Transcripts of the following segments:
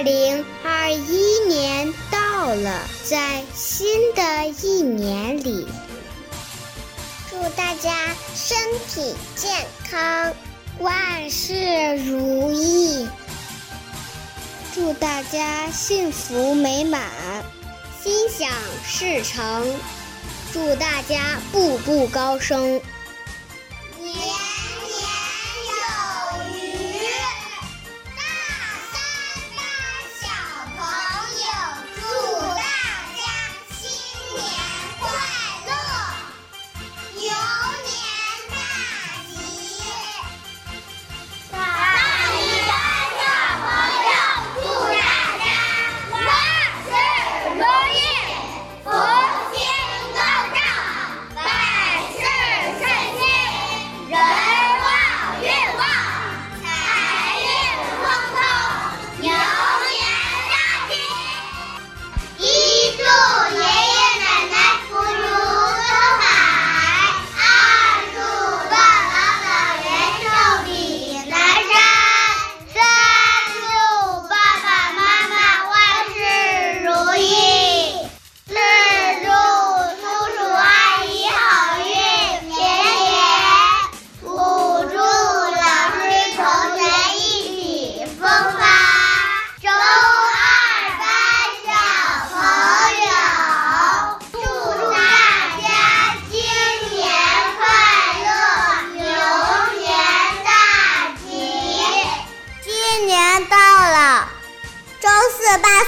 二零二一年到了，在新的一年里，祝大家身体健康，万事如意；祝大家幸福美满，心想事成；祝大家步步高升。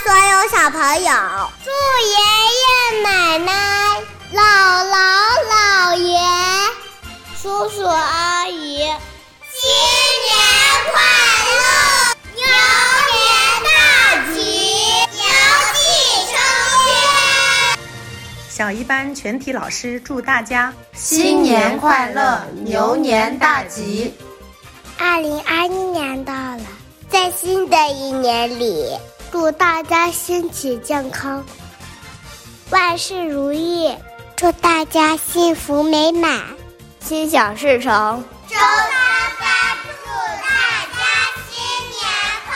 所有小朋友，祝爷爷奶奶、姥姥姥爷、叔叔阿姨新年快乐，牛年大吉，牛气冲天！小一班全体老师祝大家新年快乐，牛年大吉！二零二一年到了，在新的一年里。祝大家身体健康，万事如意；祝大家幸福美满，心想事成。周三班祝大家新年快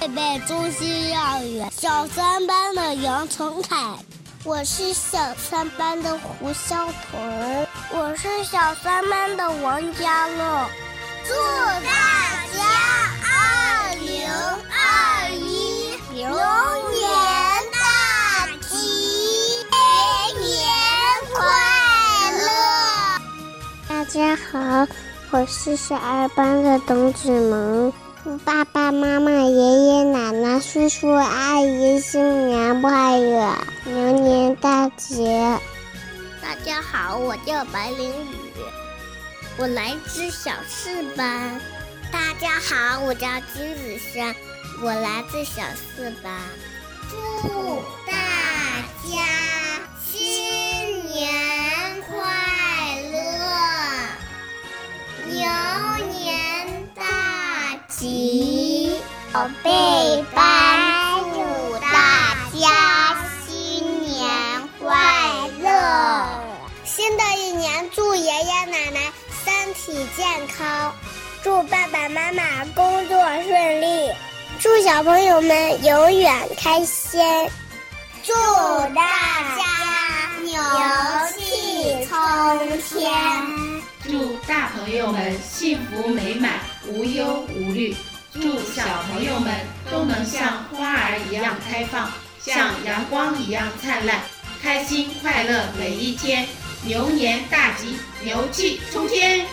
乐！贝贝中心幼儿园小三班的杨成凯，我是小三班的胡潇彤，我是小三班的王佳乐，祝大大家好，我是小二班的董子萌，祝爸爸妈妈、爷爷奶奶、叔叔阿姨新年快乐，牛年大吉！大家好，我叫白凌雨，我来自小四班。大家好，我叫金子轩，我来自小四班。祝大家宝贝班祝大家新年快乐。新的一年，祝爷爷奶奶身体健康。祝爸爸妈妈工作顺利，祝小朋友们永远开心，祝大家牛气冲天，祝大朋友们幸福美满、无忧无虑，祝小朋友们都能像花儿一样开放，像阳光一样灿烂，开心快乐每一天，牛年大吉，牛气冲天。